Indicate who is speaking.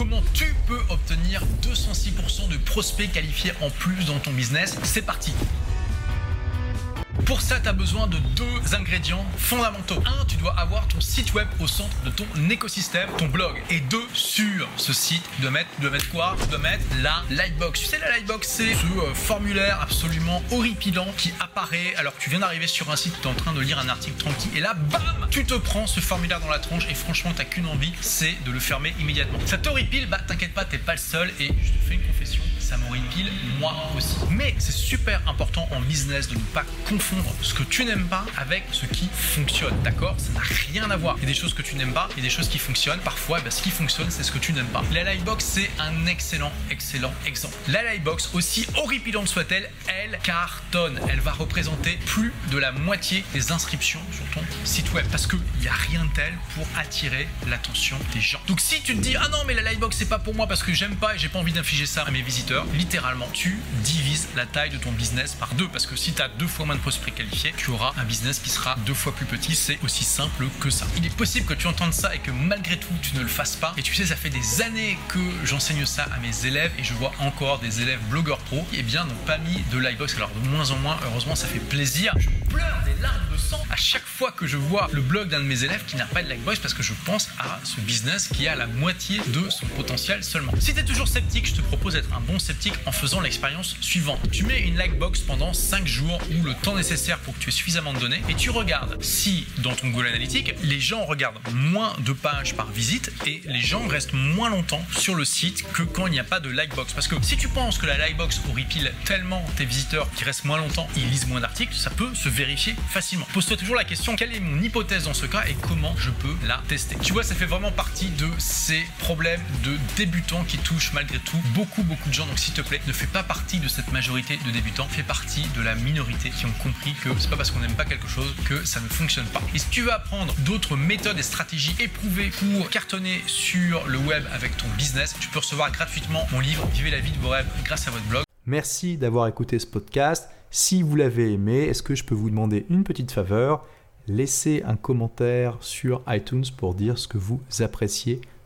Speaker 1: comment tu peux obtenir 206% de prospects qualifiés en plus dans ton business? C'est parti pour ça, tu as besoin de deux ingrédients fondamentaux. Un, tu dois avoir ton site web au centre de ton écosystème, ton blog. Et deux, sur ce site, tu dois mettre, tu mettre quoi? Tu mettre la Lightbox. Tu sais, la Lightbox, c'est ce euh, formulaire absolument horripilant qui apparaît alors que tu viens d'arriver sur un site, tu es en train de lire un article tranquille. Et là, bam Tu te prends ce formulaire dans la tronche et franchement, tu qu'une envie, c'est de le fermer immédiatement. Ça t'horripile? Bah, t'inquiète pas, t'es pas le seul. Et je te fais une confession, ça m'horripile moi aussi. Mais c'est super important en business de ne pas confondre ce que tu n'aimes pas avec ce qui fonctionne. D'accord? Ça n'a rien à voir. Il y a des choses que tu n'aimes pas, il y a des choses qui fonctionnent. Parfois, ben, ce qui fonctionne, c'est ce que tu n'aimes pas. La Livebox, c'est un excellent, excellent exemple. La Livebox, aussi horripilante soit-elle, elle cartonne. Elle va représenter plus de la moitié des inscriptions sur ton site web parce qu'il n'y a rien de tel pour attirer l'attention des gens. Donc si tu te dis ah non mais la Livebox c'est pas pour moi parce que j'aime pas et j'ai pas envie d'infliger ça à mes visiteurs, littéralement tu divises la taille de ton business par deux parce que si tu as deux fois moins de prospects qualifié, tu auras un business qui sera deux fois plus petit. C'est aussi simple que ça. Il est possible que tu entendes ça et que malgré tout, tu ne le fasses pas. Et tu sais, ça fait des années que j'enseigne ça à mes élèves et je vois encore des élèves blogueurs pro qui, eh bien, n'ont pas mis de Livebox. Alors, de moins en moins, heureusement, ça fait plaisir. Je pleure des larmes de sang à chaque fois que je vois le blog d'un de mes élèves qui n'a pas de Livebox parce que je pense à ce business qui a la moitié de son potentiel seulement. Si tu es toujours sceptique, je te propose d'être un bon sceptique en faisant l'expérience suivante. Tu mets une Livebox pendant 5 jours ou le temps nécessaire pour que tu aies suffisamment de données et tu regardes si dans ton Google Analytics, les gens regardent moins de pages par visite et les gens restent moins longtemps sur le site que quand il n'y a pas de Likebox. Parce que si tu penses que la Likebox horripile tellement tes visiteurs qui restent moins longtemps, ils lisent moins d'articles, ça peut se vérifier facilement. Pose-toi toujours la question quelle est mon hypothèse dans ce cas et comment je peux la tester? Tu vois, ça fait vraiment partie de ces problèmes de débutants qui touchent malgré tout beaucoup beaucoup de gens. S'il te plaît, ne fais pas partie de cette majorité de débutants, fais partie de la minorité qui ont compris que c'est pas parce qu'on n'aime pas quelque chose que ça ne fonctionne pas. Et si tu veux apprendre d'autres méthodes et stratégies éprouvées pour cartonner sur le web avec ton business, tu peux recevoir gratuitement mon livre Vivez la vie de vos rêves grâce à votre blog.
Speaker 2: Merci d'avoir écouté ce podcast. Si vous l'avez aimé, est-ce que je peux vous demander une petite faveur? Laissez un commentaire sur iTunes pour dire ce que vous appréciez